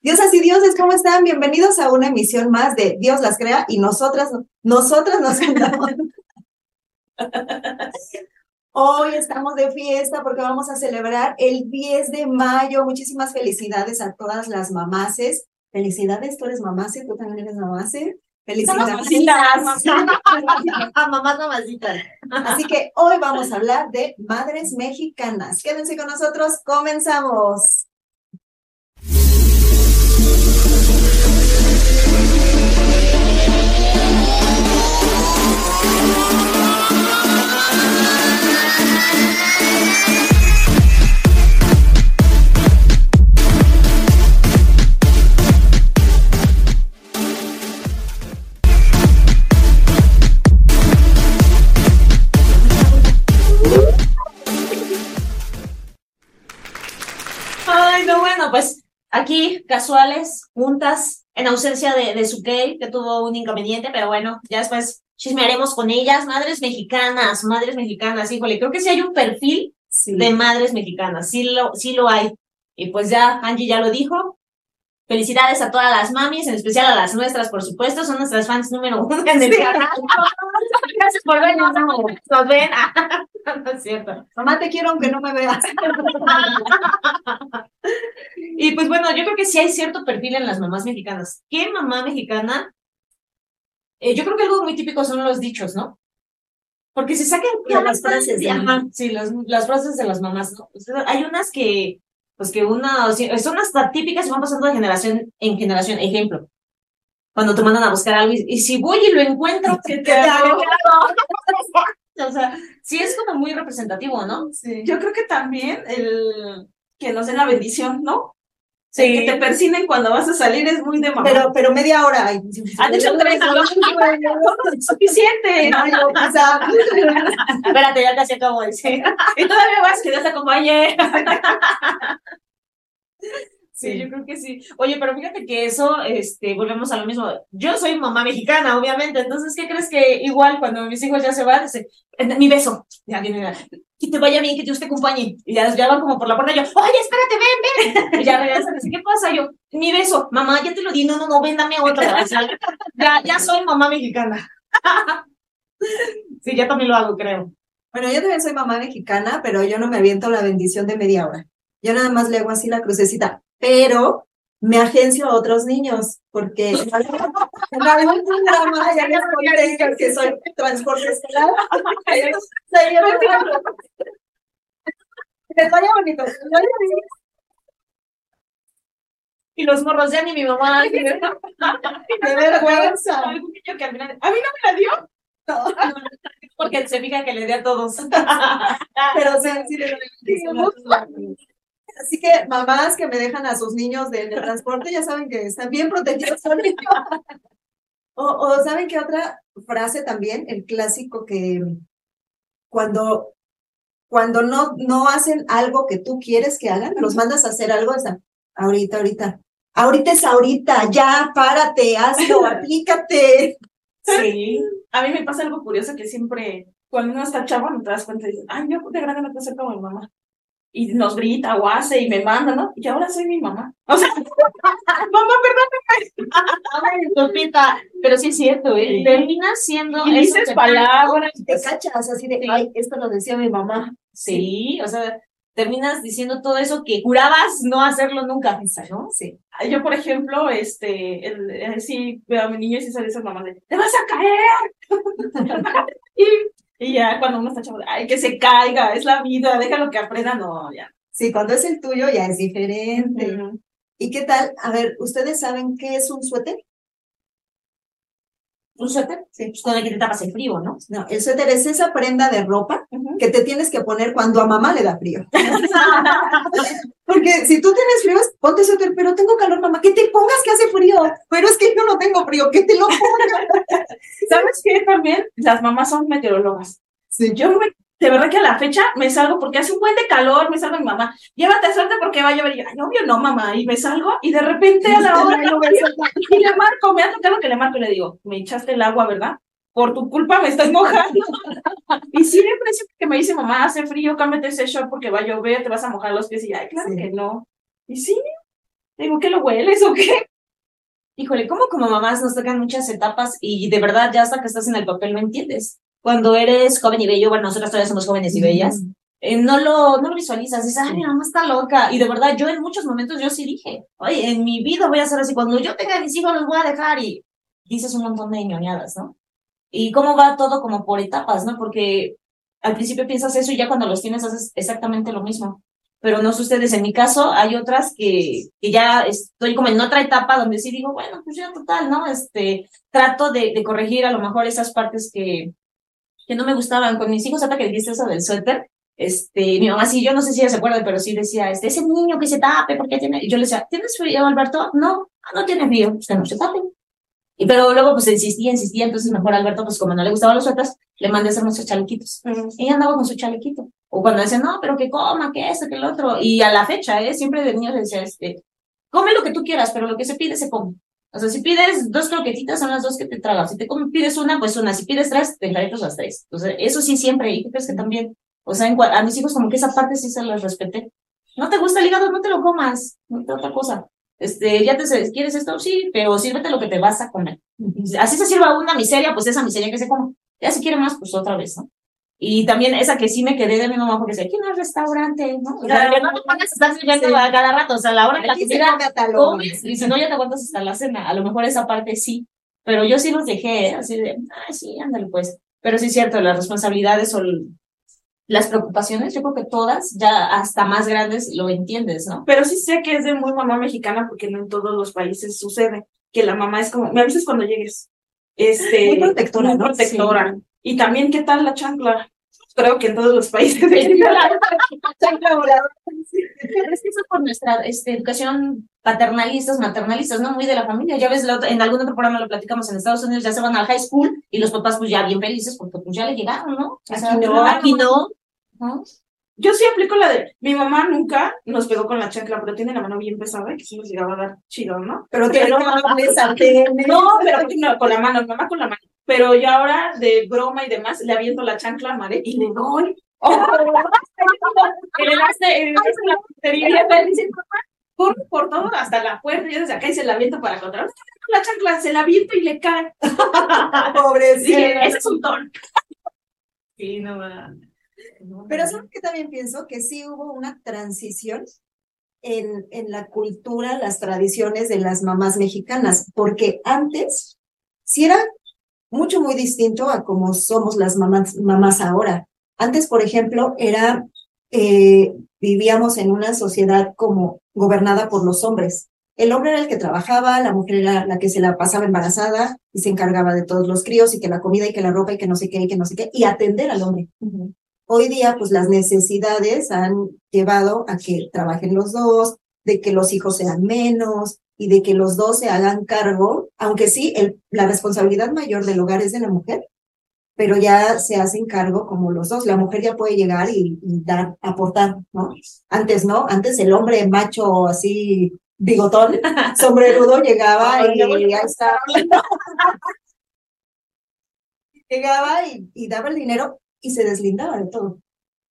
Diosas y dioses, ¿cómo están? Bienvenidos a una emisión más de Dios las crea y nosotras, nosotras nos juntamos. Hoy estamos de fiesta porque vamos a celebrar el 10 de mayo. Muchísimas felicidades a todas las mamaces. Felicidades, tú eres mamase, tú también eres mamase. Felicidades. A mamás mamacitas. Así que hoy vamos a hablar de madres mexicanas. Quédense con nosotros, comenzamos. Bueno, pues aquí, casuales, juntas, en ausencia de, de Sukey, que tuvo un inconveniente, pero bueno, ya después chismearemos con ellas. Madres mexicanas, madres mexicanas, híjole, creo que sí hay un perfil Sí. de madres mexicanas, sí lo, sí lo hay. Y pues ya, Angie ya lo dijo. Felicidades a todas las mamis, en especial a las nuestras, por supuesto, son nuestras fans número uno en el canal. Gracias por vernos, nos ven. no es cierto. Mamá, te quiero aunque no me veas. Y pues bueno, yo creo que sí hay cierto perfil en las mamás mexicanas. ¿Qué mamá mexicana? Eh, yo creo que algo muy típico son los dichos, ¿no? Porque se sacan las frases de sí, las, las frases de las mamás, ¿no? O sea, hay unas que, pues que una, son hasta típicas y van pasando de generación en generación. Ejemplo, cuando te mandan a buscar algo y, y si voy y lo encuentro, ¿qué te hago? O sea, sí es como muy representativo, ¿no? Yo creo que también el que nos den la bendición, ¿no? Sí. El que te persinen cuando vas a salir es muy de mamá. Pero, pero media hora. ay, Han hecho tres, suficiente. No, o sea, Espérate, ya casi acabo de decir. Y todavía vas que Dios te acompañe. Sí, yo creo que sí. Oye, pero fíjate que eso, este, volvemos a lo mismo. Yo soy mamá mexicana, obviamente, entonces, ¿qué crees que igual cuando mis hijos ya se van, dice, "Eh, mi beso, ya viene, que te vaya bien, que Dios te acompañe, y ya, ya van como por la puerta, yo, oye, espérate, ven, ven, y ya regresan, dice, ¿qué pasa? Yo, mi beso, mamá, ya te lo di, no, no, no, ven, dame otra, O sea, ya, ya soy mamá mexicana. Sí, ya también lo hago, creo. Bueno, yo también soy mamá mexicana, pero yo no me aviento la bendición de media hora. Yo nada más le hago así la crucecita, pero me agencio a otros niños, porque en algún programa ya les conté que soy transporte escolar. Les vaya bonito. Y los morros ya ni mi mamá. Qué vergüenza. A mí no me la dio. Porque se fija que le dé a todos. Pero sí, sí Así que mamás que me dejan a sus niños del del transporte ya saben que están bien protegidos. O, o saben que otra frase también, el clásico que cuando, cuando no, no hacen algo que tú quieres que hagan, los mandas a hacer algo, o sea, ahorita, ahorita. Ahorita es ahorita, ya, párate, hazlo, aplícate. Sí. A mí me pasa algo curioso que siempre, cuando uno está chavo, no te das cuenta y dices, ay, yo de grande me puedo ser como mi mamá. Y nos grita o hace y me manda, ¿no? Y ahora soy mi mamá. O sea, mamá, perdón. Ay, Lupita, pero sí es cierto, ¿eh? Sí. Termina siendo. Y dices palabras. Te cachas así de, ay, esto lo decía mi mamá. Sí, o sea, terminas diciendo todo eso que jurabas no hacerlo nunca, ¿no? Sí. Yo, por ejemplo, este, el, eh, sí veo a mi niño y sí sale esa mamá de, ¡te vas a caer! y, y ya cuando uno está chavo, ¡ay, que se caiga! Es la vida, déjalo que aprenda. No, ya. Sí, cuando es el tuyo ya es diferente. ¿Y qué tal? A ver, ¿ustedes saben qué es un suéter? Un suéter, Sí. pues con el que te tapas el frío, ¿no? No, el suéter es esa prenda de ropa que te tienes que poner cuando a mamá le da frío. Porque si tú tienes frío, es, ponte suéter, pero tengo calor, mamá, que te pongas que hace frío. Pero es que yo no tengo frío, que te lo pongas. ¿Sabes qué? También las mamás son meteorólogas. Sí. Yo me- de verdad que a la fecha me salgo porque hace un buen de calor, me salgo mi mamá, llévate suerte porque va a llover. Y yo, ay, obvio no, mamá. Y me salgo y de repente a la hora y le marco, me ha tocado que le marco y le digo, me echaste el agua, ¿verdad? Por tu culpa me estás mojando. y siempre siempre que me dice, mamá, hace frío, cámbiate ese short porque va a llover, te vas a mojar los pies. Y ay, claro Sí. que no. Y sí, Digo, ¿qué lo hueles o qué? Híjole, ¿cómo como mamás nos tocan muchas etapas y de verdad ya hasta que estás en el papel no entiendes? Cuando eres joven y bello, bueno, nosotras todavía somos jóvenes y bellas, eh, no, lo, no lo visualizas, dices, ay, mi mamá está loca. Y de verdad, yo en muchos momentos yo sí dije, oye, en mi vida voy a ser así, cuando yo tenga mis hijos los voy a dejar y dices un montón de ñoñadas, ¿no? Y cómo va todo como por etapas, ¿no? Porque al principio piensas eso y ya cuando los tienes haces exactamente lo mismo. Pero no sé ustedes, en mi caso hay otras que, que ya estoy como en otra etapa donde sí digo, bueno, pues ya total, ¿no? Este, trato de, de corregir a lo mejor esas partes que, que no me gustaban. Con mis hijos, hasta que dijiste eso del suéter, este, mi mamá sí, yo no sé si ella se acuerda, pero sí decía, este, ese niño que se tape, porque tiene, y yo le decía, ¿tienes frío, Alberto? No, no tiene frío, pues que no se tape. Y pero luego pues insistía, insistía, entonces mejor Alberto, pues como no le gustaban los suéteres, le mandé a hacer nuestros chalequitos. Y ella andaba con su chalequito. O cuando decía, no, pero que coma, que esto, que el otro. Y a la fecha, ¿eh? Siempre de niño le decía, este, come lo que tú quieras, pero lo que se pide se come. O sea, si pides dos croquetitas, son las dos que te tragas. Si te pides una, pues una. Si pides tres, te traes las tres. Entonces, eso sí siempre. ¿Y tú crees que también? O sea, a mis hijos como que esa parte sí se las respeté. No te gusta el hígado, no te lo comas. No te otra cosa. Este, ya te quieres esto, sí, pero sírvete lo que te vas a comer. Así se sirva una miseria, pues esa miseria que se come. Ya si quiere más, pues otra vez, ¿no? Y también esa que sí me quedé de mi mamá, porque decía, aquí no es restaurante, ¿no? O sea, que no te pongas a estar sirviendo a cada rato, o sea, a la hora que la comida comes, y si no, ya te aguantas hasta la cena. A lo mejor esa parte sí, pero yo sí los dejé, así de, ah, sí, ándale, pues. Pero sí es cierto, las responsabilidades o las preocupaciones, yo creo que todas, ya hasta más grandes, lo entiendes, ¿no? Pero sí sé que es de muy mamá mexicana, porque no en todos los países sucede, que la mamá es como, me avisas cuando llegues. Este, muy protectora, muy protectora. Y también, ¿qué tal la chancla? Creo que en todos los países. es que eso por nuestra este, educación paternalistas, maternalistas, ¿no? Muy de la familia. Ya ves, en algún otro programa lo platicamos, en Estados Unidos ya se van al high school y los papás pues ya bien felices porque pues ya le llegaron, ¿no? aquí no. Aquí no. Yo sí aplico la de, mi mamá nunca nos pegó con la chancla, pero tiene la mano bien pesada y que sí nos llegaba a dar chido, ¿no? Pero tiene no, no, no, pero no, con la mano, mamá con la mano. Pero yo ahora, de broma y demás, le aviento la chancla a Mare y le doy. Oh, en la puntería, por, por todo, hasta la puerta, yo desde acá y se la aviento para controlar. La chancla se la aviento y le cae. Pobrecito. ese es un don. Sí, no va. Pero ¿sabes que también pienso? Que sí hubo una transición en, en la cultura, las tradiciones de las mamás mexicanas, porque antes sí era mucho, muy distinto a como somos las mamás, mamás ahora. Antes, por ejemplo, era, eh, vivíamos en una sociedad como gobernada por los hombres. El hombre era el que trabajaba, la mujer era la que se la pasaba embarazada y se encargaba de todos los críos y que la comida y que la ropa y que no sé qué y que no sé qué, y atender al hombre. Hoy día, pues las necesidades han llevado a que trabajen los dos, de que los hijos sean menos y de que los dos se hagan cargo, aunque sí, el, la responsabilidad mayor del hogar es de la mujer, pero ya se hacen cargo como los dos. La mujer ya puede llegar y, dar, aportar, ¿no? Antes, ¿no? Antes el hombre macho así, bigotón, sombrerudo, llegaba y ya estaba. llegaba y, y daba el dinero y se deslindaba de todo.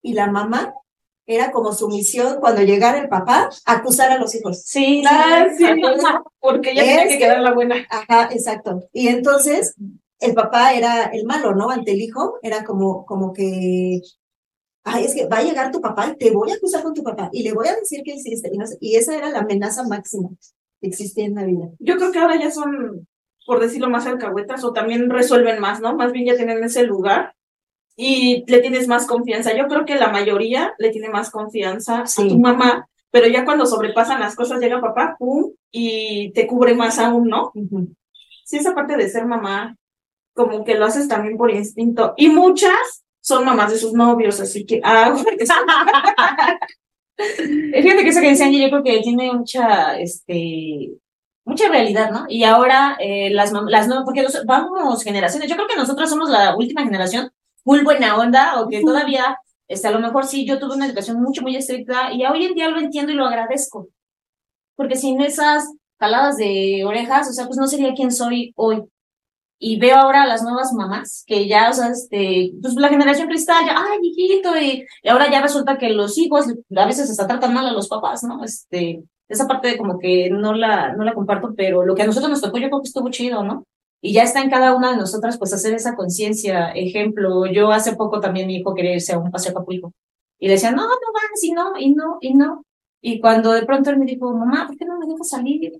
Y la mamá era como su misión cuando llegara el papá, acusar a los hijos. Sí, ah, sí, porque ella tenía que quedar la buena. Ajá, exacto. Y entonces el papá era el malo, ¿no? Ante el hijo, era como, como que, ay, es que va a llegar tu papá y te voy a acusar con tu papá y le voy a decir que hiciste. Y, no y esa era la amenaza máxima que existía en la vida. Yo creo que ahora ya son, por decirlo más, alcahuetas o también resuelven más, ¿no? Más bien ya tienen ese lugar y le tienes más confianza. Yo creo que la mayoría le tiene más confianza a tu mamá, pero ya cuando sobrepasan las cosas llega papá, pum, y te cubre más aún, ¿no? Sí, esa parte de ser mamá, como que lo haces también por instinto. Y muchas son mamás de sus novios, así que, ah, Fíjate que eso que decían, yo creo que tiene mucha, este, mucha realidad, ¿no? Y ahora eh, las, las no, porque vamos generaciones, yo creo que nosotros somos la última generación muy buena onda o que todavía, este, a lo mejor sí, yo tuve una educación mucho, muy estricta y hoy en día lo entiendo y lo agradezco. Porque sin esas caladas de orejas, o sea, pues no sería quien soy hoy. Y veo ahora a las nuevas mamás que ya, o sea, este, pues la generación cristal, ya, ay, hijito, y, y ahora ya resulta que los hijos a veces hasta tratan mal a los papás, ¿no? Este, esa parte de como que no la, no la comparto, pero lo que a nosotros nos tocó yo creo que estuvo chido, ¿no? Y ya está en cada una de nosotras pues hacer esa conciencia. Ejemplo, yo hace poco también mi hijo quería irse a un paseo a y le decía, no, no vas, y no, y no, y no. Y cuando de pronto él me dijo, mamá, ¿por qué no me dejas salir?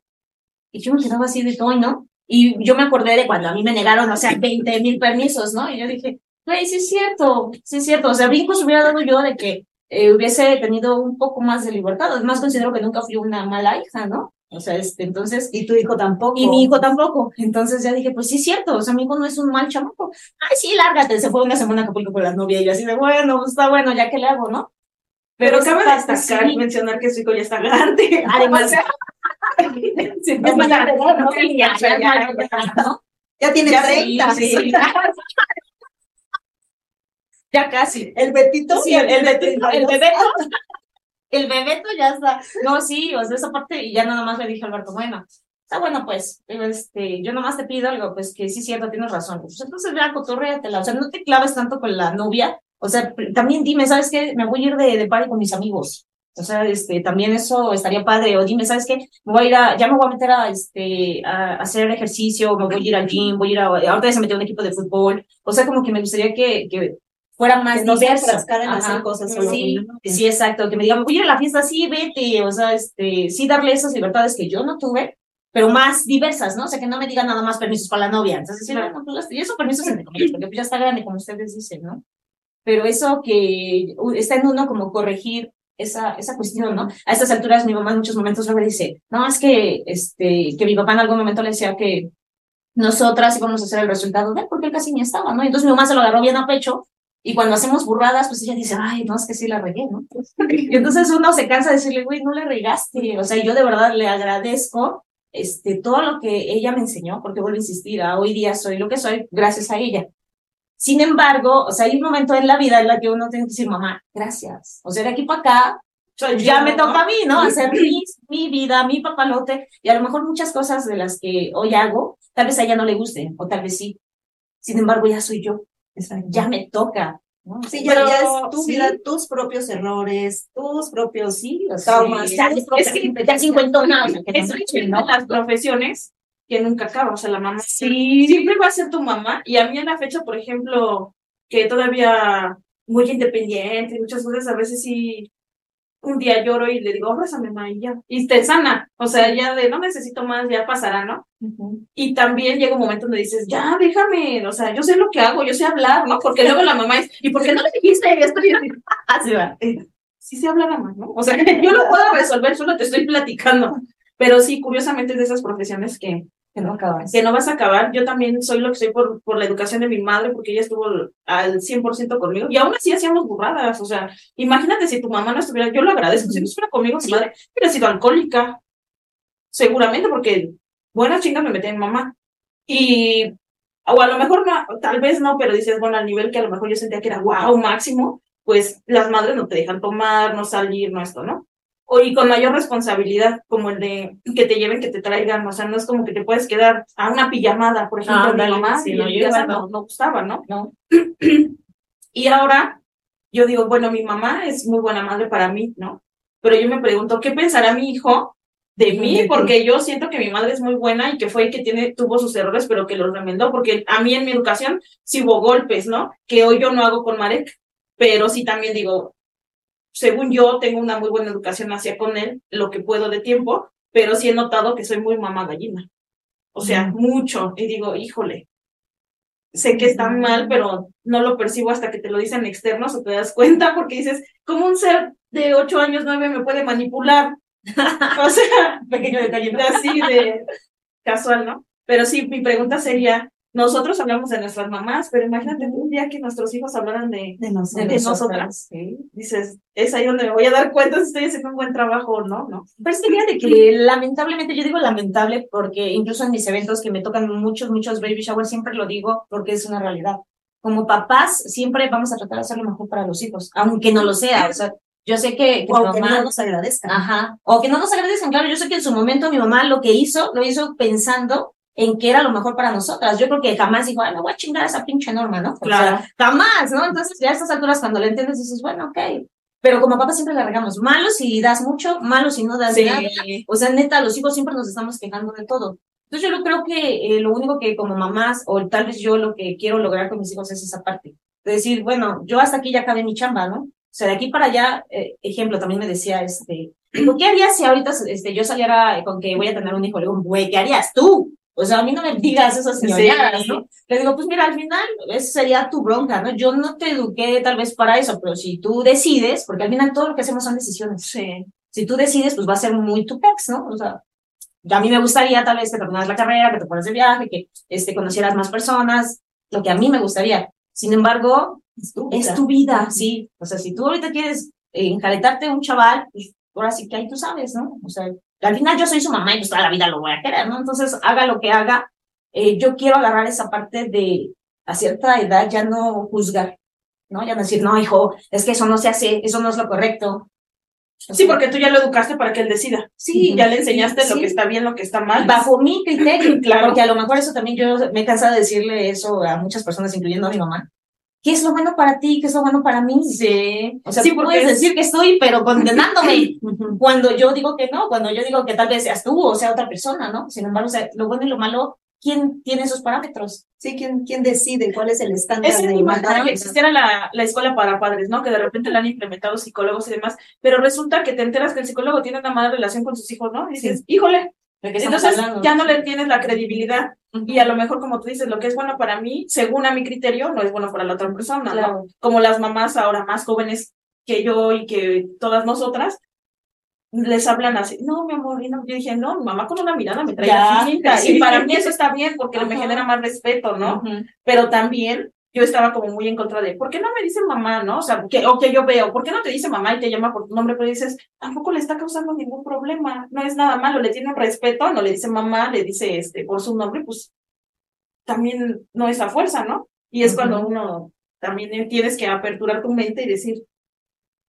Y yo me quedaba así de todo, ¿no? Y yo me acordé de cuando a mí me negaron, o sea, 20 mil permisos, ¿no? Y yo dije, güey, sí es cierto, sí es cierto. O sea, brinco se hubiera dado yo de que eh, hubiese tenido un poco más de libertad. Además, considero que nunca fui una mala hija, ¿no? O sea, este, entonces. Y tu hijo tampoco. Y mi hijo tampoco. Entonces ya dije, pues sí es cierto, o sea, mi hijo no es un mal chamaco. Ay, sí, lárgate. Se fue una semana a Acapulco con la novia y yo así de, bueno, pues está bueno, ya que le hago, ¿no? Pero, cabe destacar y mencionar que su hijo ya está grande. Además, es más grande, ¿no? ya, tiene Ya 30. sí, sí. Ya casi. El Betito. Sí, el, el, Betito, el bebeto. El bebeto ya está. No, sí, o sea, esa parte, y ya nada más le dije a Alberto, bueno, está bueno, pues, este, yo nomás te pido algo, pues que sí, cierto, tienes razón. Pues entonces ya cotorréatela, o sea, no te claves tanto con la novia, o sea, también dime, ¿sabes qué? Me voy a ir de, de party con mis amigos. O sea, este, también eso estaría padre. O dime, ¿sabes qué? Me voy a ir a, ya me voy a meter a, este, a hacer ejercicio, me voy a ir al gym, voy a ir a, ahorita ya se metió un equipo de fútbol. O sea, como que me gustaría que, que fuera más Que no enfrascara en hacer cosas solo Sí, sí, exacto. Que me digan, voy a la fiesta, sí, vete. O sea, este, sí darle esas libertades que yo no tuve, pero más diversas, ¿no? O sea, que no me digan nada más permisos para la novia. Entonces, sí, Claro. bueno, pues, las- y eso permisos entre comillas, porque pues ya está grande, como ustedes dicen, ¿no? Pero eso que está en uno como corregir esa, esa cuestión, ¿no? A estas alturas mi mamá en muchos momentos luego dice, no, es que, este, que mi papá en algún momento le decía que nosotras íbamos a hacer el resultado de él porque él casi ni estaba, ¿no? Entonces mi mamá se lo agarró bien a pecho y cuando hacemos burradas, pues ella dice, ay, no, es que sí la regué, ¿no? Y entonces uno se cansa de decirle, güey, no le regaste. O sea, yo de verdad le agradezco este, todo lo que ella me enseñó, porque vuelvo a insistir, a hoy día soy lo que soy gracias a ella. Sin embargo, o sea, hay un momento en la vida en la que uno tiene que decir, mamá, gracias. O sea, de aquí para acá, Soy ya yo, me ¿no? toca a mí, ¿no? Hacer mi, mi vida, mi papalote, y a lo mejor muchas cosas de las que hoy hago, tal vez a ella no le gusten, o tal vez sí. Sin embargo, ya soy yo, ya me toca. ¿no? Sí, ya, Pero- ya es tu sí. vida, tus propios errores, tus propios Sí, traumas. ya, tus es que ya cincuentona, o sea, que no las profesiones que nunca acaban. O sea, la mamá Sí. siempre va a ser tu mamá. Y a mí en la fecha, por ejemplo, que todavía muy independiente, y muchas veces a veces sí, un día lloro y le digo, abrázame, mamá, y ya. Y te sana. O sea, ya de no necesito más, ya pasará, ¿no? Y también llega un momento donde dices, ya, déjame, o sea, yo sé lo que hago, yo sé hablar, ¿no? Porque luego la mamá es, ¿y por qué no le dijiste esto? Y yo así, Así va. eh, sí se hablaba más, ¿no? O sea, yo lo puedo resolver, solo te estoy platicando. Pero sí, curiosamente es de esas profesiones que, Que no acabas. que no vas a acabar. Yo también soy lo que soy por, por la educación de mi madre, porque ella estuvo al 100% conmigo. Y aún así hacíamos burradas. O sea, imagínate si tu mamá no estuviera, yo lo agradezco, si no estuviera conmigo, mi madre hubiera sido alcohólica. Seguramente, porque buena chinga me metí en mamá. Y, o a lo mejor no, tal vez no, pero dices, bueno, al nivel que a lo mejor yo sentía que era wow, máximo, pues las madres no te dejan tomar, no salir, no esto, ¿no? O, y con mayor responsabilidad, como el de que te lleven, que te traigan, o sea, no es como que te puedes quedar a una pijamada, por ejemplo, Ah, ándale, mamá, sí, y no, igual no. no, gustaba, ¿no? No. Y ahora yo digo, bueno, mi mamá es muy buena madre para mí, ¿no? Pero yo me pregunto, ¿qué pensará mi hijo de De mí? Porque yo siento que mi madre es muy buena y que fue que tiene, tuvo sus errores, pero que los remendó, porque a mí en mi educación sí hubo golpes, ¿no? Que hoy yo no hago con Marek, pero sí también digo, según yo tengo una muy buena educación hacia con él, lo que puedo de tiempo, pero sí he notado que soy muy mamá gallina. O sea, mucho. Y digo, híjole, sé que está mal, pero no lo percibo hasta que te lo dicen externos o te das cuenta porque dices, ¿cómo un ser de ocho años, nueve me puede manipular? o sea, Pequeño detalle. así de casual, ¿no? Pero sí, mi pregunta sería, nosotros hablamos de nuestras mamás, pero imagínate un día que nuestros hijos hablaran de, De de nosotros. nosotras. Dices, es ahí donde me voy a dar cuenta si estoy haciendo un buen trabajo o no, ¿no? Pero es que fíjate que lamentablemente, yo digo lamentable porque incluso en mis eventos que me tocan muchos, muchos baby showers, siempre lo digo porque es una realidad. Como papás, siempre vamos a tratar de hacer lo mejor para los hijos, aunque no lo sea. O sea, yo sé que, que O mamá- no nos agradezcan. Ajá. O que no nos agradecen, claro. Yo sé que en su momento mi mamá lo que hizo, lo hizo pensando en que era lo mejor para nosotras. Yo creo que jamás dijo, ay, me voy a chingar a esa pinche norma, ¿no? O sea, Claro. jamás, ¿no? Entonces, ya a estas alturas, cuando le entiendes, dices, bueno, ok. Pero como papá siempre la regamos, malo si das mucho, malo si no das Sí. nada. O sea, neta, los hijos siempre nos estamos quejando de todo. Entonces yo lo creo que eh, lo único que como mamás, o tal vez yo lo que quiero lograr con mis hijos es esa parte. De decir, bueno, yo hasta aquí ya acabé mi chamba, ¿no? O sea, de aquí para allá, eh, ejemplo, también me decía, este, ¿qué harías si ahorita este, yo saliera con que voy a tener un hijo? Le digo, güey, ¿qué harías tú? O sea, a mí no me digas esas señorías, Sí. ¿no? Le digo, pues mira, al final, esa sería tu bronca, ¿no? Yo no te eduqué tal vez para eso, pero si tú decides, porque al final todo lo que hacemos son decisiones. Sí. Si tú decides, pues va a ser muy tu pex, ¿no? O sea, a mí me gustaría tal vez que terminaras la carrera, que te fueras de viaje, que este, conocieras más personas, lo que a mí me gustaría. Sin embargo, Es tu es vida. tu vida, sí. O sea, si tú ahorita quieres eh, enjaretarte un chaval, pues ahora sí que ahí tú sabes, ¿no? O sea, al final yo soy su mamá y pues toda la vida lo voy a querer, ¿no? Entonces, haga lo que haga. eh, yo quiero agarrar esa parte de a cierta edad ya no juzgar, ¿no? Ya no decir, no, hijo, es que eso no se hace, eso no es lo correcto. O Sí, porque tú ya lo educaste para que él decida. sí, Ya le enseñaste lo que está bien, lo que está mal. bajo mi criterio, Claro. porque a lo mejor eso también yo me he cansado de decirle eso a muchas personas, incluyendo a mi mamá. ¿Qué es lo bueno para ti? ¿Qué es lo bueno para mí? Sí. O sea, sí, tú puedes es- decir que estoy, pero condenándome. cuando yo digo que no, cuando yo digo que tal vez seas tú o sea otra persona, ¿no? Sin embargo, o sea, lo bueno y lo malo, ¿quién tiene esos parámetros? Sí, ¿quién, quién decide cuál es el estándar Es igualdad? que existiera la, la escuela para padres, ¿no? Que de repente la han implementado psicólogos y demás, pero resulta que te enteras que el psicólogo tiene una mala relación con sus hijos, ¿no? Y dices, híjole, ¿De qué estamos entonces hablando? ya no le tienes la credibilidad. Y a lo mejor, como tú dices, lo que es bueno para mí, según a mi criterio, no es bueno para la otra persona, ¿no? Claro. Como las mamás ahora más jóvenes que yo y que todas nosotras, les hablan así, no, mi amor, y no. yo dije, no, mi mamá con una mirada me trae así, y para mí eso está bien porque me Ajá. genera más respeto, ¿no? Ujú. pero también yo estaba como muy en contra de, ¿por qué no me dice mamá, no? O sea, que, o que yo veo, ¿por qué no te dice mamá y te llama por tu nombre? Pero dices, tampoco le está causando ningún problema, no es nada malo, le tiene un respeto, no le dice mamá, le dice este por su nombre, pues también no es a fuerza, ¿no? Y es cuando Ujú. uno también tienes que aperturar tu mente y decir,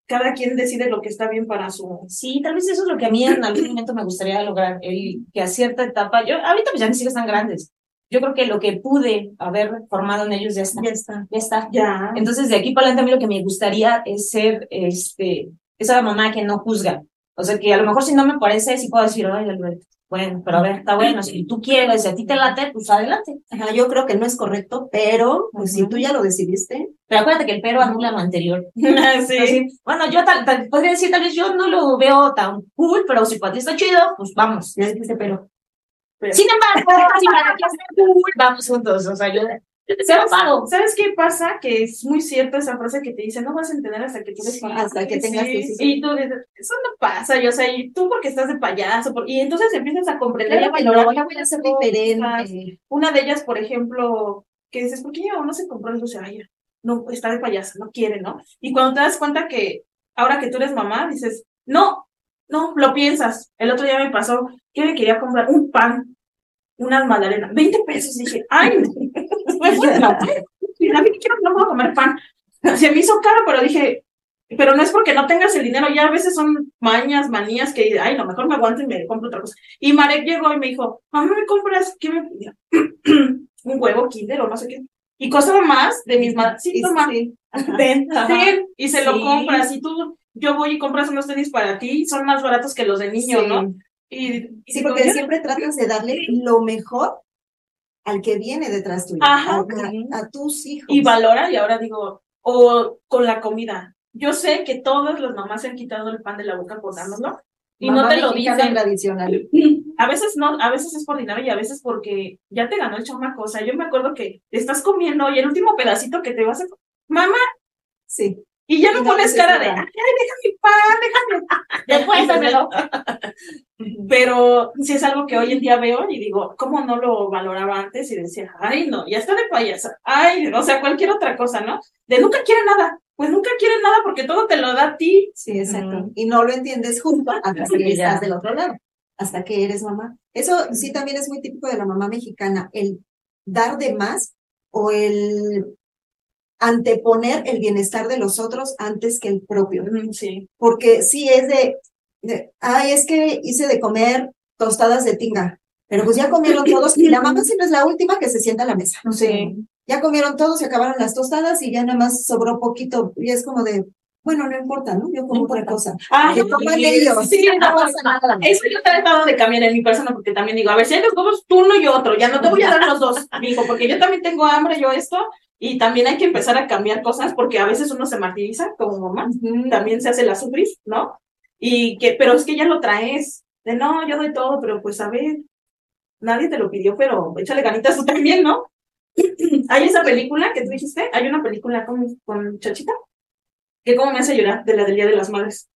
cada quien decide lo que está bien para su... Sí, tal vez eso es lo que a mí en algún momento me gustaría lograr, el que a cierta etapa, yo ahorita pues ya mis hijos están grandes, yo creo que lo que pude haber formado en ellos ya está, Ya está. ya está. Ya. Entonces, de aquí para adelante, a mí lo que me gustaría es ser este, esa mamá que no juzga. O sea, que a lo mejor si no me parece, sí puedo decir, ay, Alberto, bueno, pero a ver, está bueno, si tú quieres, si a ti te late, pues adelante. Ajá, yo creo que no es correcto, pero pues, si tú ya lo decidiste, Pero acuérdate que el pero anula lo anterior. sí. Así, bueno, yo tal, tal- podría decir, tal vez yo no lo veo tan cool, pero si para ti está chido, pues vamos. ya dijiste, pero Pero- Sin embargo, si para está cool, vamos juntos. O sea, yo, paro. ¿Sabes qué pasa? Que es muy cierta esa frase que te dice, no vas a entender hasta que tú Sí, hasta que tengas tus hijos. Y tú dices, eso no pasa, yo sé, y tú porque estás de payaso, por- y entonces empiezas a comprender claro que valorar ya voy a cosas. diferente. Una de ellas, por ejemplo, que dices, ¿por qué mamá no se compró el dulce? Ay, no, está de payasa, no quiere, ¿no? Y cuando te das cuenta que ahora que tú eres mamá, dices, no, no, lo piensas. El otro día me pasó que me quería comprar un pan, unas magdalenas, 20 pesos. Dije, ay, a mí quiero, no puedo comer pan. Se me hizo caro, pero dije, pero no es porque no tengas el dinero, ya a veces son mañas, manías que, ay, lo mejor me aguanto y me compro otra cosa. Y Marek llegó y me dijo, mamá, ¿me compras? ¿Qué me pidió? un huevo kinder o no sé qué. Y costaba más de mis manos. Sí, sí, ten, y se lo Sí. compras. Y tú, yo voy y compras unos tenis para ti, son más baratos que los de niño, Sí. ¿no? Y, y Sí, porque siempre tratas de darle lo mejor al que viene detrás tuyo, Ajá. a, a tus hijos. y valora, y ahora digo, o con la comida. Yo sé que todas las mamás se han quitado el pan de la boca por dárnoslo, y Mamá no te lo dicen. tradicional. A veces no, a veces es por dinero y a veces porque ya te ganó el chamaco. O sea, yo me acuerdo que estás comiendo y el último pedacito que te vas a... Mamá, Sí. Y ya no no pones cara de, ay, deja mi pan, déjame. Después dámelo. Pero sí es algo que hoy en día veo y digo, ¿cómo no lo valoraba antes? Y decía, ay, no, ya está de payasa. Ay, o sea, cualquier otra cosa, ¿no? De nunca quiere nada. Pues nunca quiere nada porque todo te lo da a ti. Sí, exacto. Mm. Y no lo entiendes junto hasta que estás del otro lado, hasta que eres mamá. Eso sí también es muy típico de la mamá mexicana, el dar de más o el anteponer el bienestar de los otros antes que el propio. Sí. Porque sí es de, de, ay, es que hice de comer tostadas de tinga, pero pues ya comieron todos y la mamá siempre es la última que se sienta a la mesa. Sí. Ya comieron todos, se acabaron las tostadas y ya nada más sobró poquito y es como de, Bueno, no importa, ¿no? Yo como otra cosa. Ah, no, coman sí, ellos. sí, no, pasa nada. Eso yo he tratado de cambiar en mi persona porque también digo, a ver, si hay los huevos, tú uno y otro, ya no te voy a dar los dos, digo, porque yo también tengo hambre, yo esto, y también hay que empezar a cambiar cosas porque a veces uno se martiriza como mamá, también se hace la sufrir, ¿no? Y que, pero es que ya lo traes, de no, yo doy todo, pero pues a ver, nadie te lo pidió, pero échale ganitas tú también, ¿no? hay esa película que tú dijiste, hay una película con, con Chachita, que como me hace llorar, de la del Día de las Madres.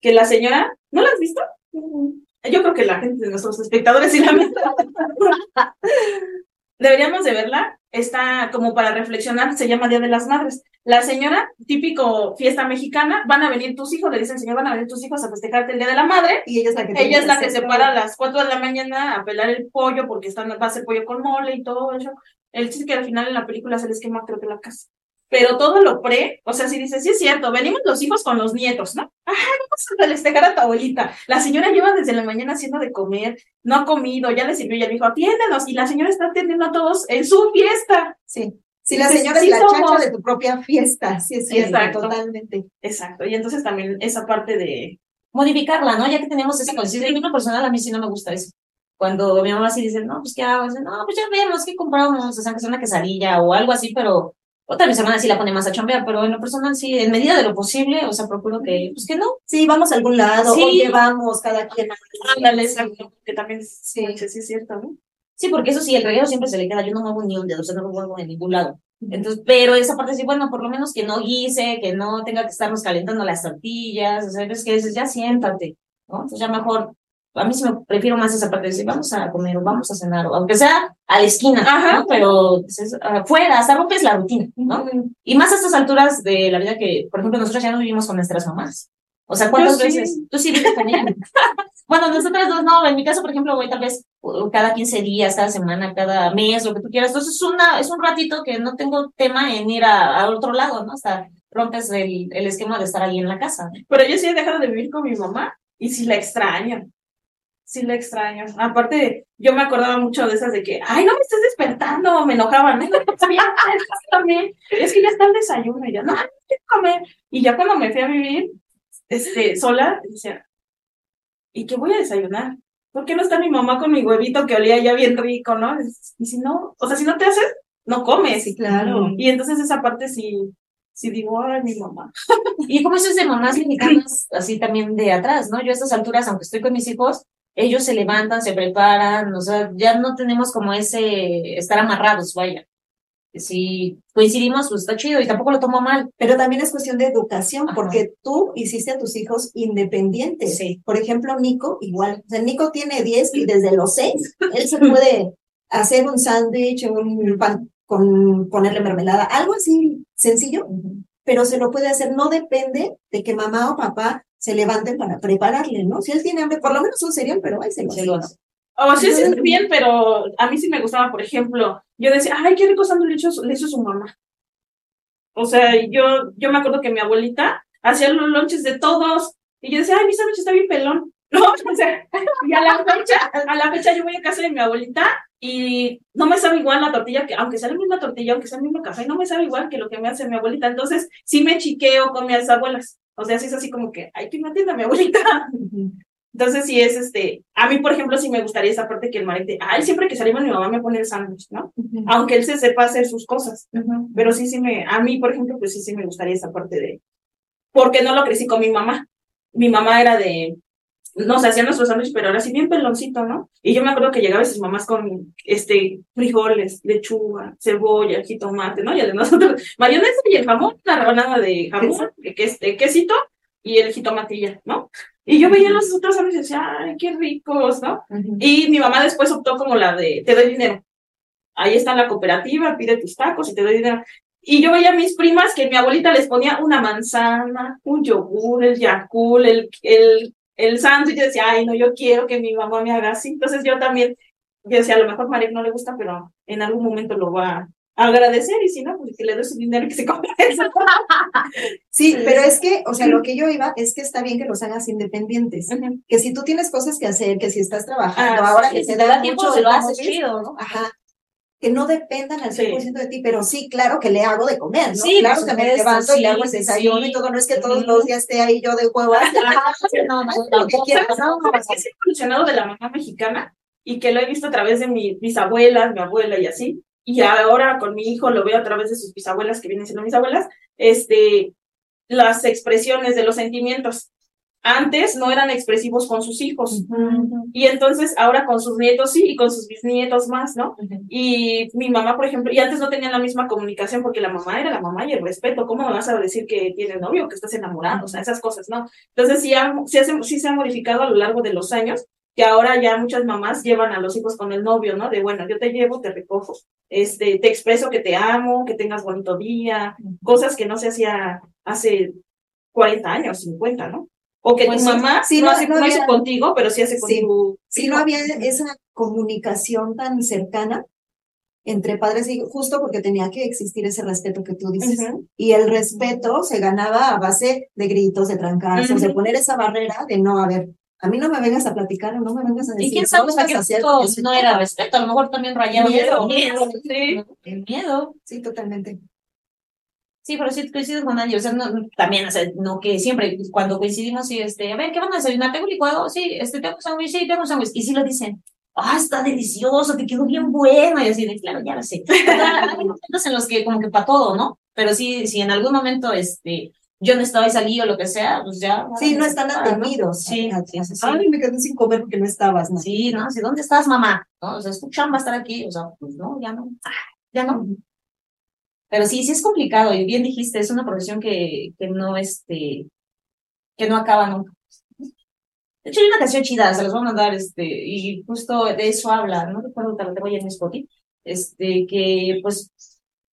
Que la señora, ¿no la has visto? Yo creo que la gente de nuestros espectadores sí la han visto. Deberíamos de verla. Está como para reflexionar, se llama Día de las Madres. La señora, típico fiesta mexicana, van a venir tus hijos, le dicen, señor, van a venir tus hijos a festejarte el Día de la Madre. Y ella es la que Ella es la que se para a las 4 de la mañana a pelar el pollo porque están, va a hacer pollo con mole y todo eso. El chiste que al final en la película se les quema creo que la casa. Pero todo lo pre, o sea, si dices, sí es cierto, venimos los hijos con los nietos, ¿no? Ajá, vamos a festejar a tu abuelita. La señora lleva desde la mañana haciendo de comer, no ha comido, ya le sirvió, ya le dijo, atiéndenos, y la señora está atendiendo a todos en su fiesta. Sí. Si la Dices, señora sí es la chacha de tu propia fiesta, sí es cierto, Exacto. totalmente. Exacto, y entonces también esa parte de, Modificarla, ¿no? Ya que tenemos esa conciencia. En lo personal, a mí sí no me gusta eso. Cuando mi mamá así dice, no, pues qué hago, Dice, no, pues ya vemos qué compramos, o sea, que sea una quesadilla o algo así, pero otra mis hermanas sí la pone más a chambear, pero en lo personal sí, en medida de lo posible, o sea, procuro que, pues que no. Sí, vamos a algún lado, Sí. o llevamos cada quien. a- ándale, exacto, que también Sí. sí, sí es cierto, ¿no? Sí, porque eso sí, el reguero siempre se le queda, yo no muevo ni un dedo, o sea, no lo muevo en ningún lado. Entonces, pero esa parte sí, bueno, por lo menos que no guise, que no tenga que estarnos calentando las tortillas, o sea, es que dices, ya siéntate, ¿no? Entonces ya mejor, a mí sí me prefiero más esa parte de decir, vamos a comer o vamos a cenar, o aunque sea a la esquina, Ajá. ¿no? Pero dices, afuera, hasta rompes la rutina, ¿no? Y más a estas alturas de la vida que, por ejemplo, nosotros ya no vivimos con nuestras mamás. O sea, ¿cuántas Yo sí. veces? Tú sí vives con ellas. bueno, nosotras dos no. En mi caso, por ejemplo, voy tal vez uh, cada 15 días, cada semana, cada mes, lo que tú quieras. Entonces, es, una, es un ratito que no tengo tema en ir a, a otro lado, ¿no? Hasta rompes el, el esquema de estar ahí en la casa. Pero yo sí he dejado de vivir con mi mamá y sí la extraño. Sí la extraño. Aparte, yo me acordaba mucho de esas de que, ay, no me estés despertando, me enojaban. "Ay, no, también. Es que ya está el desayuno y yo, no, no quiero comer. Y ya cuando me fui a vivir, este, sola, decía, ¿y qué voy a desayunar? ¿Por qué no está mi mamá con mi huevito que olía ya bien rico, no? Y si no, o sea, si no te haces, no comes. Sí, claro. Y entonces esa parte sí, sí digo, ay, mi mamá. Y como eso es de mamás mexicanas, así también de atrás, ¿no? Yo a estas alturas, aunque estoy con mis hijos, ellos se levantan, se preparan, o sea, ya no tenemos como ese estar amarrados, vaya. Si coincidimos, pues está chido y tampoco lo tomo mal. Pero también es cuestión de educación, Ajá. porque tú hiciste a tus hijos independientes. Sí. Por ejemplo, Nico, igual. O sea, Nico tiene 10 y desde los 6 él se puede hacer un sándwich, un pan con ponerle mermelada, algo así sencillo, pero se lo puede hacer. No depende de que mamá o papá se levanten para prepararle, ¿no? Si él tiene hambre, por lo menos un cereal, pero ahí se lo Se hace, lo ¿no? hace. O sí, sí, está bien, pero a mí sí me gustaba, por ejemplo, yo decía, ay, qué rico sándwich le hizo su mamá. O sea, yo, yo me acuerdo que mi abuelita hacía los lonches de todos, y yo decía, ay, mi sándwich está bien pelón. No, o sea, y a la fecha, a la fecha yo voy a casa de mi abuelita y no me sabe igual la tortilla, que aunque sea la misma tortilla, aunque sea el mismo café, no me sabe igual que lo que me hace mi abuelita. Entonces, sí me chiqueo con mis abuelas. O sea, sí es así como que, ay, que me atienda mi abuelita. Entonces, sí es este, a mí, por ejemplo, sí me gustaría esa parte que el marete, ay, siempre que salimos mi mamá me pone el sándwich, ¿no? Aunque él se sepa hacer sus cosas. Pero sí, sí me, a mí, por ejemplo, pues sí, sí me gustaría esa parte de, porque no lo crecí con mi mamá. Mi mamá era de, no se hacían nuestros sándwiches, pero ahora sí bien peloncito, ¿no? Y yo me acuerdo que llegaba sus mamás con, este, frijoles, lechuga, cebolla, jitomate, ¿no? Y de nosotros, mayonesa y el jamón, una rebanada de jamón, que, este, quesito y el jitomatilla, ¿no? Y yo veía los otros sándwiches y decía, ay, qué ricos, ¿no? Y mi mamá después optó como la de, te doy dinero. Ahí está la cooperativa, pide tus tacos y te doy dinero. Y yo veía a mis primas que mi abuelita les ponía una manzana, un yogur, el yacul, el, el, el sándwich. Yo decía, ay, no, yo quiero que mi mamá me haga así. Entonces yo también, yo decía, a lo mejor María no le gusta, pero en algún momento lo va a agradecer y si no, pues que le doy su dinero y que se compre eso. Sí, pero es que, o sea, lo que yo iba es que está bien que los hagas independientes. Que si tú tienes cosas que hacer, que si estás trabajando, Ah, ahora Sí, que se te da da tiempo, mucho se lo haces chido, ¿no? Ajá. Que no dependan al Sí. 100% de ti, pero sí, claro que le hago de comer, ¿no? Sí, claro que me levanto y le sí, hago el sí, desayuno sí. y todo, no es que todos los días esté ahí yo de huevas. no, no, Lo que quieras, no, ¿Sabes qué se ha evolucionado de la mamá mexicana? Y que lo he visto a través de mi- mis abuelas, mi abuela y así. Y ahora con mi hijo lo veo a través de sus bisabuelas, que vienen siendo mis abuelas, este, las expresiones de los sentimientos. Antes no eran expresivos con sus hijos. Y entonces ahora con sus nietos sí, y con sus bisnietos más, ¿no? Y mi mamá, por ejemplo, y antes no tenían la misma comunicación porque la mamá era la mamá y el respeto. ¿Cómo me vas a decir que tienes novio o que estás enamorado? O sea, esas cosas, ¿no? Entonces sí, ha- sí, hace- sí se ha modificado a lo largo de los años, que ahora ya muchas mamás llevan a los hijos con el novio, ¿no? De bueno, yo te llevo, te recojo, este, te expreso que te amo, que tengas bonito día, cosas que no se hacía hace 40 años, 50, ¿no? O que Pues tu sí. mamá Sí, no, hace, no no hizo contigo, pero sí hace con Sí. tu hijo. no había esa comunicación tan cercana entre padres y hijos, justo porque tenía que existir ese respeto que tú dices. Ujú. Y el respeto se ganaba a base de gritos, de trancazos, de Ujú. poner esa barrera de no, a ver, a mí no me vengas a platicar o no me vengas a decir. Y quién sabe hasta qué punto no era respeto, a lo mejor también rayaba Miedo. miedo, Sí. ¿no? El miedo. Sí, totalmente. Sí, pero sí coincido con Angie, o sea, no, también, o sea, no que siempre, cuando coincidimos, sí, este, a ver, ¿qué van a desayunar? ¿Tengo licuado? Sí, este, tengo sándwich, sí, tengo sándwich, y sí lo dicen, ah, está delicioso, te quedó bien bueno, y así, de, claro, ya lo sé. O sea, hay momentos en los que, como que para todo, ¿no? Pero sí, si en algún momento, este, yo no estaba y salí o lo que sea, pues ya. Sí, no están ¿no? atenidos. Sí, sí, sí, sí. Ay, me quedé sin comer porque no estabas, ¿no? Sí, ¿no? Sí, ¿dónde estás, mamá? ¿No? O sea, es tu chamba estar aquí, o sea, pues no, ya no, ya no. Pero sí, sí es complicado, y bien dijiste, es una profesión que, que no, este, que no acaba nunca. De hecho, hay una canción chida, se las voy a mandar, este, y justo de eso habla, no recuerdo, te lo tengo ya en mi Spotify, este, que, pues,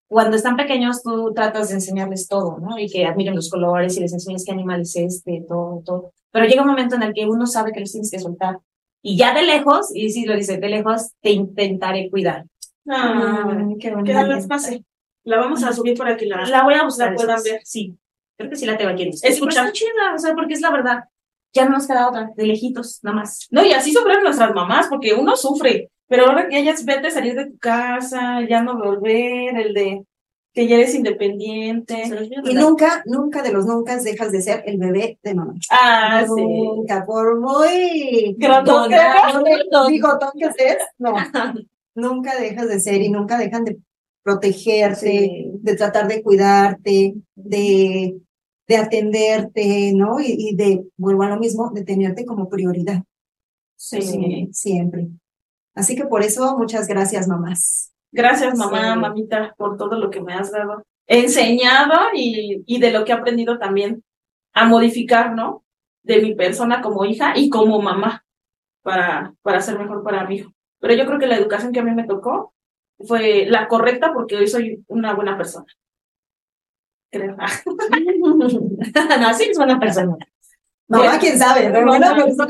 cuando están pequeños tú tratas de enseñarles todo, ¿no? Y que admiren los colores y les enseñas qué animal es este, todo, todo. Pero llega un momento en el que uno sabe que los tienes que soltar. Y ya de lejos, y sí lo dice, de lejos te intentaré cuidar. Ah, Ay, qué que bonito. la las pase. La vamos a subir para que la, La voy a buscar. la puedan ver. Sí. Creo que sí la tengo aquí Escuchar. Está chida, o sea, porque es la verdad. Ya no nos queda otra, de lejitos, nada más. No, y así sufren nuestras mamás, porque uno sufre, pero ahora que ellas vete a salir de tu casa, ya no volver, el de que ya eres independiente. Y nunca, nunca de los nunca dejas de ser el bebé de mamá. Ah, sí. Nunca, por muy tonto- bigotón que estés, no. nunca dejas de ser y nunca dejan de protegerte, Sí. de tratar de cuidarte, de, de atenderte, ¿no? Y, y de, vuelvo a lo mismo, de tenerte como prioridad. Sí. Siempre. Así que por eso, muchas gracias, mamás. Gracias, mamá, Sí. mamita, por todo lo que me has dado, enseñado y, y de lo que he aprendido también a modificar, ¿no? De mi persona como hija y como mamá para, para ser mejor para mi hijo. Pero yo creo que la educación que a mí me tocó fue la correcta porque hoy soy una buena persona. Creo. no, sí es buena persona. Mamá, quién sabe, pero buena persona.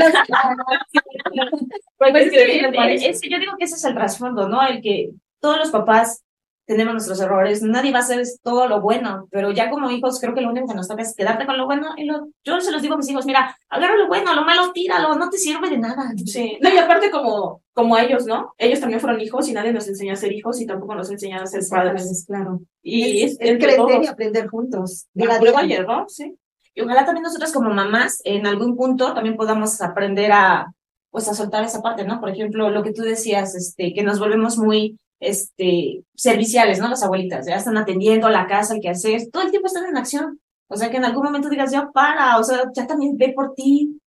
Pues yo digo que ese es el trasfondo, ¿no? El que todos los papás tenemos nuestros errores, nadie va a hacer todo lo bueno, pero ya como hijos creo que lo único que nos toca es quedarte con lo bueno y lo, yo se los digo a mis hijos, mira, agarra lo bueno, lo malo tíralo, no te sirve de nada. Sí, no, y aparte como, como ellos, ¿no? Ellos también fueron hijos y nadie nos enseñó a ser hijos y tampoco nos enseñaron a ser padres. Claro. Y es, es, crecer todos. y aprender juntos. La Día a prueba y error, sí. Y ojalá también nosotros como mamás en algún punto también podamos aprender a, pues a soltar esa parte, ¿no? Por ejemplo, lo que tú decías, este, que nos volvemos muy, este, serviciales, ¿no? Las abuelitas, ya están atendiendo la casa, el que hacer, todo el tiempo están en acción. O sea, que en algún momento digas, ya para, o sea, ya también ve por ti,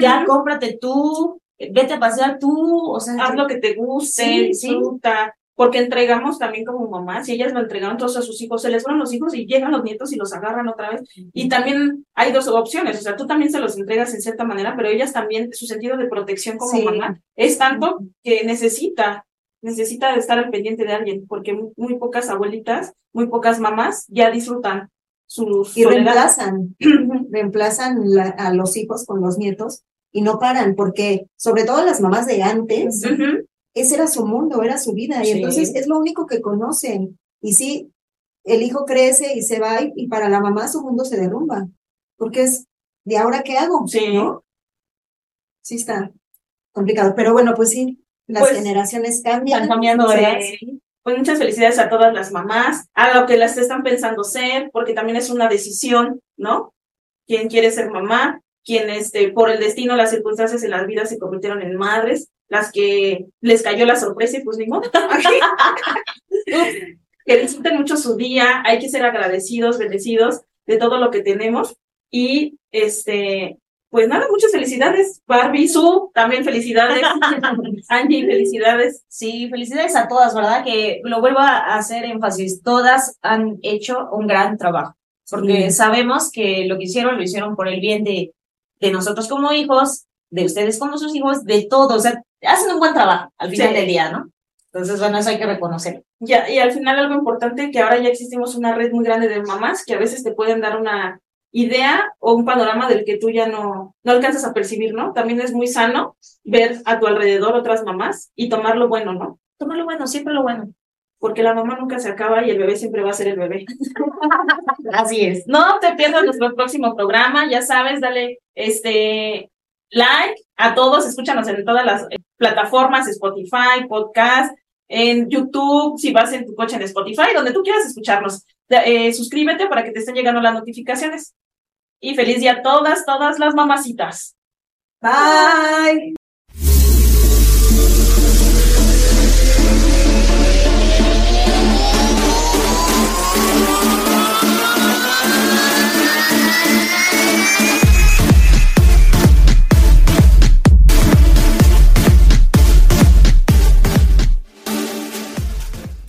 ya cómprate tú, vete a pasear tú, o sea, Haz lo que te guste, Sí, sí. disfruta. Porque entregamos también como mamás, y ellas lo entregaron todos a sus hijos, se les fueron los hijos y llegan los nietos y los agarran otra vez. Y también hay dos opciones, o sea, tú también se los entregas en cierta manera, pero ellas también, su sentido de protección como Sí. mamá es tanto que necesita, necesita estar al pendiente de alguien, porque muy, muy pocas abuelitas, muy pocas mamás ya disfrutan su Y soledad. reemplazan, reemplazan la- a los hijos con los nietos y no paran, porque sobre todo las mamás de antes, ese era su mundo, era su vida, y entonces es lo único que conocen. Y sí, el hijo crece y se va, y, y para la mamá su mundo se derrumba, porque es, ¿de ahora qué hago? Sí. ¿No? Sí está complicado, pero bueno, pues sí, las Pues, generaciones cambian. Están cambiando, Sí. ¿verdad? pues muchas felicidades a todas las mamás, a lo que las están pensando ser, porque también es una decisión, ¿no? Quien quiere ser mamá, quien este, por el destino, las circunstancias en las vidas se convirtieron en madres, las que les cayó la sorpresa y pues ni modo. que disfruten mucho su día, hay que ser agradecidos, bendecidos de todo lo que tenemos y este, pues nada, muchas felicidades. Barbie, Su, también felicidades. Angie, felicidades. Sí, felicidades a todas, ¿verdad? Que lo vuelvo a hacer énfasis. Todas han hecho un gran trabajo, porque sabemos que lo que hicieron lo hicieron por el bien de, de nosotros como hijos, de ustedes como sus hijos, de todos. O sea, hacen un buen trabajo al final Sí. del día, ¿no? Entonces, bueno, eso hay que reconocer. Ya, y al final algo importante, que ahora ya existimos una red muy grande de mamás que a veces te pueden dar una idea o un panorama del que tú ya no, no alcanzas a percibir, ¿no? También es muy sano ver a tu alrededor otras mamás y tomar lo bueno, ¿no? Toma lo bueno, siempre lo bueno. Porque la mamá nunca se acaba y el bebé siempre va a ser el bebé. Así es. No te pierdas nuestro próximo programa, ya sabes, dale este like a todos, escúchanos en todas las eh, plataformas, Spotify, podcast, en YouTube, si vas en tu coche en Spotify, donde tú quieras escucharnos. Eh, suscríbete para que te estén llegando las notificaciones. Y feliz día a todas, todas las mamacitas. Bye.